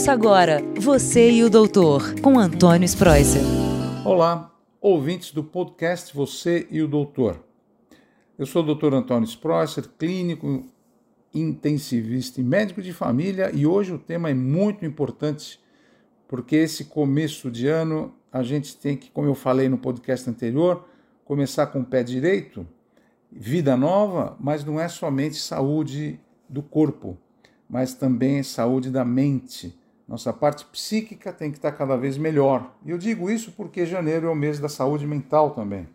Ouça agora Você e o Doutor, com Antônio Spreuser. Olá, ouvintes do podcast Você e o Doutor. Eu sou o Dr. Antônio Spreuser, clínico intensivista e médico de família, e hoje o tema é muito importante, porque esse começo de ano a gente tem que, como eu falei no podcast anterior, começar com o pé direito, vida nova, mas não é somente saúde do corpo, mas também saúde da mente. Nossa parte psíquica tem que estar cada vez melhor. E eu digo isso porque janeiro é o mês da saúde mental também.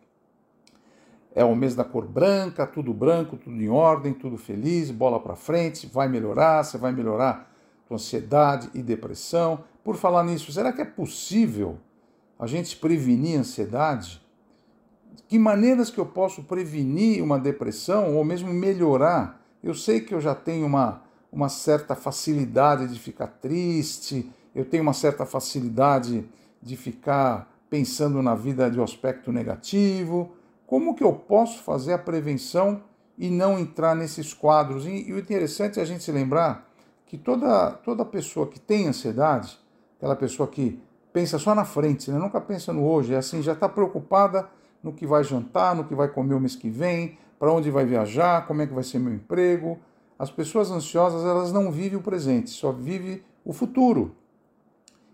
É o mês da cor branca, tudo branco, tudo em ordem, tudo feliz, bola para frente, vai melhorar, você vai melhorar com ansiedade e depressão. Por falar nisso, será que é possível a gente prevenir a ansiedade? Que maneiras que eu posso prevenir uma depressão ou mesmo melhorar? Eu sei que eu já tenho uma, uma certa facilidade de ficar triste, eu tenho uma certa facilidade de ficar pensando na vida de um aspecto negativo. Como que eu posso fazer a prevenção e não entrar nesses quadros? E, e o interessante é a gente se lembrar que toda, toda pessoa que tem ansiedade, aquela pessoa que pensa só na frente, né? nunca pensa no hoje, é assim, já está preocupada no que vai jantar, no que vai comer o mês que vem, para onde vai viajar, como é que vai ser meu emprego. As pessoas ansiosas, elas não vivem o presente, só vivem o futuro.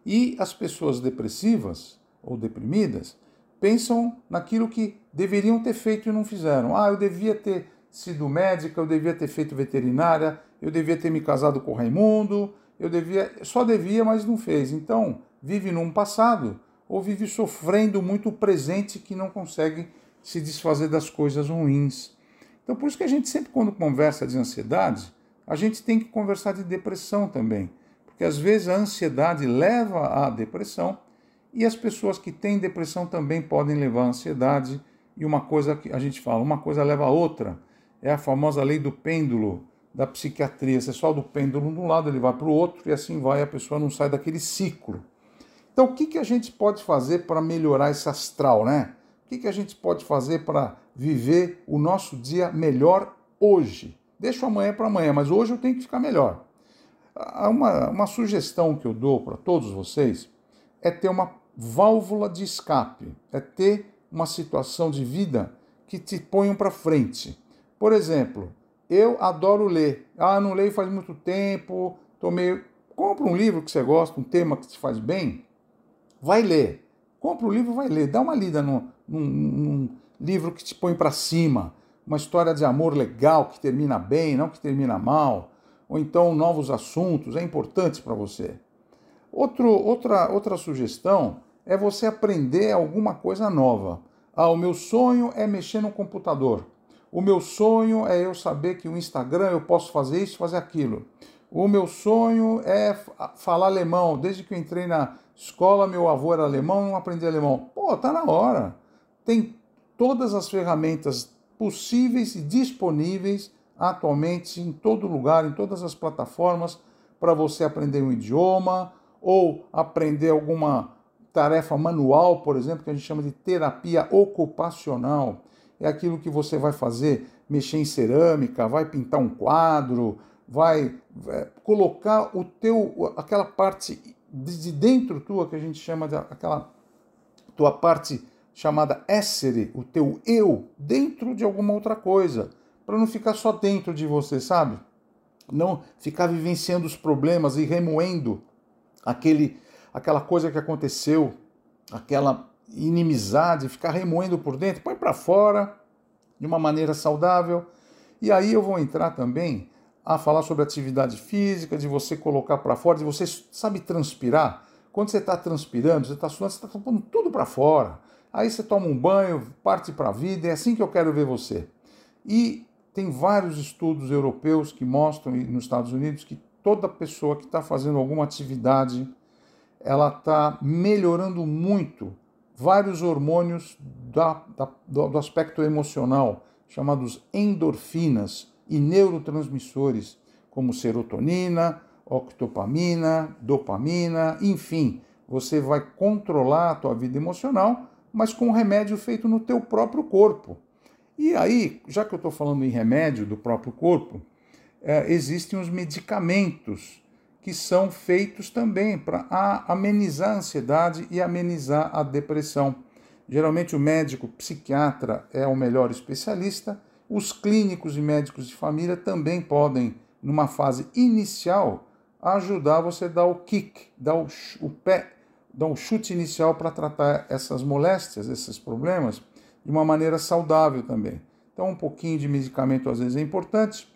E as pessoas depressivas ou deprimidas pensam naquilo que deveriam ter feito e não fizeram. Ah, eu devia ter sido médica, eu devia ter feito veterinária, eu devia ter me casado com o Raimundo, eu devia, só devia, mas não fez. Então, vive num passado ou vive sofrendo muito o presente que não consegue se desfazer das coisas ruins. Então, por isso que a gente sempre, quando conversa de ansiedade, a gente tem que conversar de depressão também. Porque às vezes a ansiedade leva à depressão e as pessoas que têm depressão também podem levar à ansiedade e uma coisa que a gente fala, uma coisa leva a outra. É a famosa lei do pêndulo da psiquiatria. Você solta o pêndulo de um lado, ele vai para o outro e assim vai, a pessoa não sai daquele ciclo. Então, o que, que a gente pode fazer para melhorar esse astral, né? O que, que a gente pode fazer para viver o nosso dia melhor hoje? Deixa amanhã para amanhã, mas hoje eu tenho que ficar melhor. Uma, uma sugestão que eu dou para todos vocês é ter uma válvula de escape, é ter uma situação de vida que te ponham para frente. Por exemplo, eu adoro ler. Ah, não leio faz muito tempo, tô meio... Compra um livro que você gosta, um tema que te faz bem, vai ler. Compra o livro, vai ler. Dá uma lida num, num, num livro que te põe para cima, uma história de amor legal que termina bem, não que termina mal, ou então novos assuntos, é importante para você. Outro, outra, outra sugestão é você aprender alguma coisa nova. Ah, o meu sonho é mexer no computador. O meu sonho é eu saber que o Instagram eu posso fazer isso, fazer aquilo. O meu sonho é falar alemão. Desde que eu entrei na escola, meu avô era alemão, não aprendi alemão. Pô, tá na hora. Tem todas as ferramentas possíveis e disponíveis atualmente em todo lugar, em todas as plataformas para você aprender um idioma ou aprender alguma tarefa manual, por exemplo, que a gente chama de terapia ocupacional. É aquilo que você vai fazer, mexer em cerâmica, vai pintar um quadro, vai é, colocar o teu aquela parte de dentro tua que a gente chama de aquela tua parte chamada essere, o teu eu, dentro de alguma outra coisa, para não ficar só dentro de você, sabe? Não ficar vivenciando os problemas e remoendo aquele aquela coisa que aconteceu, aquela inimizade, ficar remoendo por dentro, põe para fora de uma maneira saudável. E aí eu vou entrar também a falar sobre atividade física, de você colocar para fora, de você, sabe, transpirar. Quando você está transpirando, você está suando, você está pondo tudo para fora. Aí você toma um banho, parte para a vida, é assim que eu quero ver você. E tem vários estudos europeus que mostram, e nos Estados Unidos, que toda pessoa que está fazendo alguma atividade ela está melhorando muito vários hormônios da, da, do, do aspecto emocional, chamados endorfinas e neurotransmissores, como serotonina, octopamina, dopamina, enfim, você vai controlar a tua vida emocional, mas com um remédio feito no teu próprio corpo. E aí, já que eu estou falando em remédio do próprio corpo, é, existem os medicamentos que são feitos também para amenizar a ansiedade e amenizar a depressão. Geralmente o médico psiquiatra é o melhor especialista, os clínicos e médicos de família também podem, numa fase inicial, ajudar você a dar o kick, dar o, o pé, dar um chute inicial para tratar essas moléstias, esses problemas, de uma maneira saudável também. Então, um pouquinho de medicamento às vezes é importante.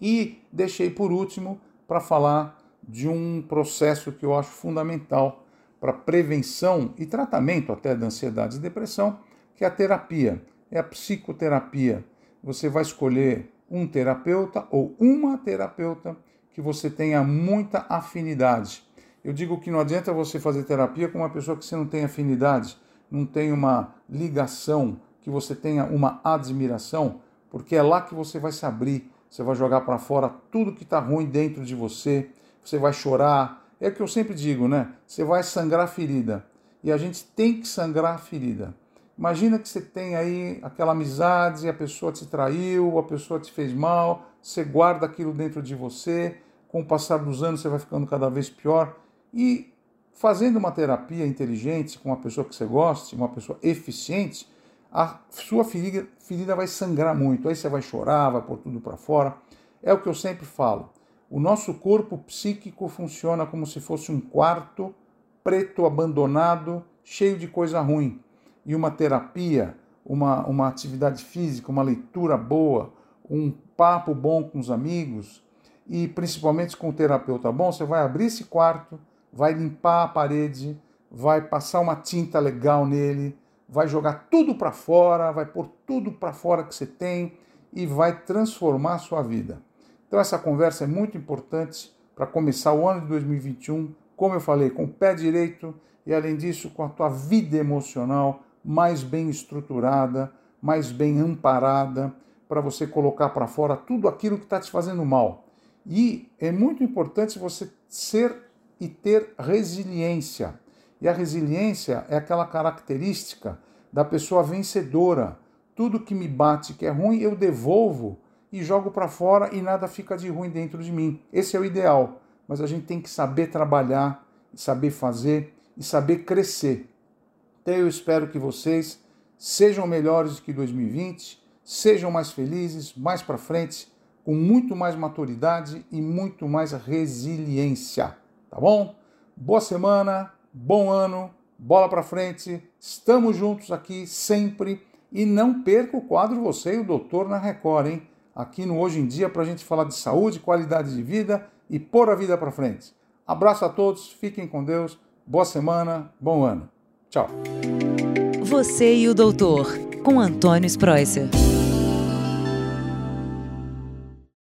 E deixei por último para falar de um processo que eu acho fundamental para prevenção e tratamento até da ansiedade e depressão, que é a terapia, é a psicoterapia. Você vai escolher um terapeuta ou uma terapeuta que você tenha muita afinidade. Eu digo que não adianta você fazer terapia com uma pessoa que você não tem afinidade, não tem uma ligação, que você tenha uma admiração, porque é lá que você vai se abrir, você vai jogar para fora tudo que está ruim dentro de você, você vai chorar. É o que eu sempre digo, né? Você vai sangrar a ferida. E a gente tem que sangrar a ferida. Imagina que você tem aí aquela amizade, a pessoa te traiu, a pessoa te fez mal, você guarda aquilo dentro de você, com o passar dos anos você vai ficando cada vez pior. E fazendo uma terapia inteligente com uma pessoa que você goste, uma pessoa eficiente, a sua ferida, ferida vai sangrar muito. Aí você vai chorar, vai pôr tudo para fora. É o que eu sempre falo. O nosso corpo psíquico funciona como se fosse um quarto preto abandonado, cheio de coisa ruim. E uma terapia, uma, uma atividade física, uma leitura boa, um papo bom com os amigos e principalmente com o terapeuta bom, você vai abrir esse quarto, vai limpar a parede, vai passar uma tinta legal nele, vai jogar tudo para fora, vai pôr tudo para fora que você tem e vai transformar a sua vida. Então essa conversa é muito importante para começar o ano de 2021, como eu falei, com o pé direito e além disso com a tua vida emocional mais bem estruturada, mais bem amparada, para você colocar para fora tudo aquilo que está te fazendo mal. E é muito importante você ser e ter resiliência. E a resiliência é aquela característica da pessoa vencedora. Tudo que me bate que é ruim, eu devolvo e jogo para fora e nada fica de ruim dentro de mim. Esse é o ideal, mas a gente tem que saber trabalhar, saber fazer e saber crescer. Então eu espero que vocês sejam melhores que 2020, sejam mais felizes, mais para frente, com muito mais maturidade e muito mais resiliência, tá bom? Boa semana, bom ano, bola para frente. Estamos juntos aqui sempre e não perca o quadro você e o doutor na Record, hein? aqui no Hoje em Dia para a gente falar de saúde, qualidade de vida e pôr a vida para frente. Abraço a todos, fiquem com Deus, boa semana, bom ano. Tchau. Você e o Doutor, com Antônio Spreuser.